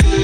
you